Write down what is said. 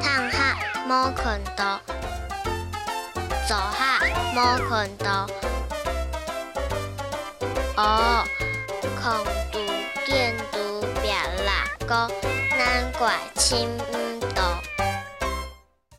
探黑摸困到，左黑摸困到，哦，空度见度别拉高，难怪亲。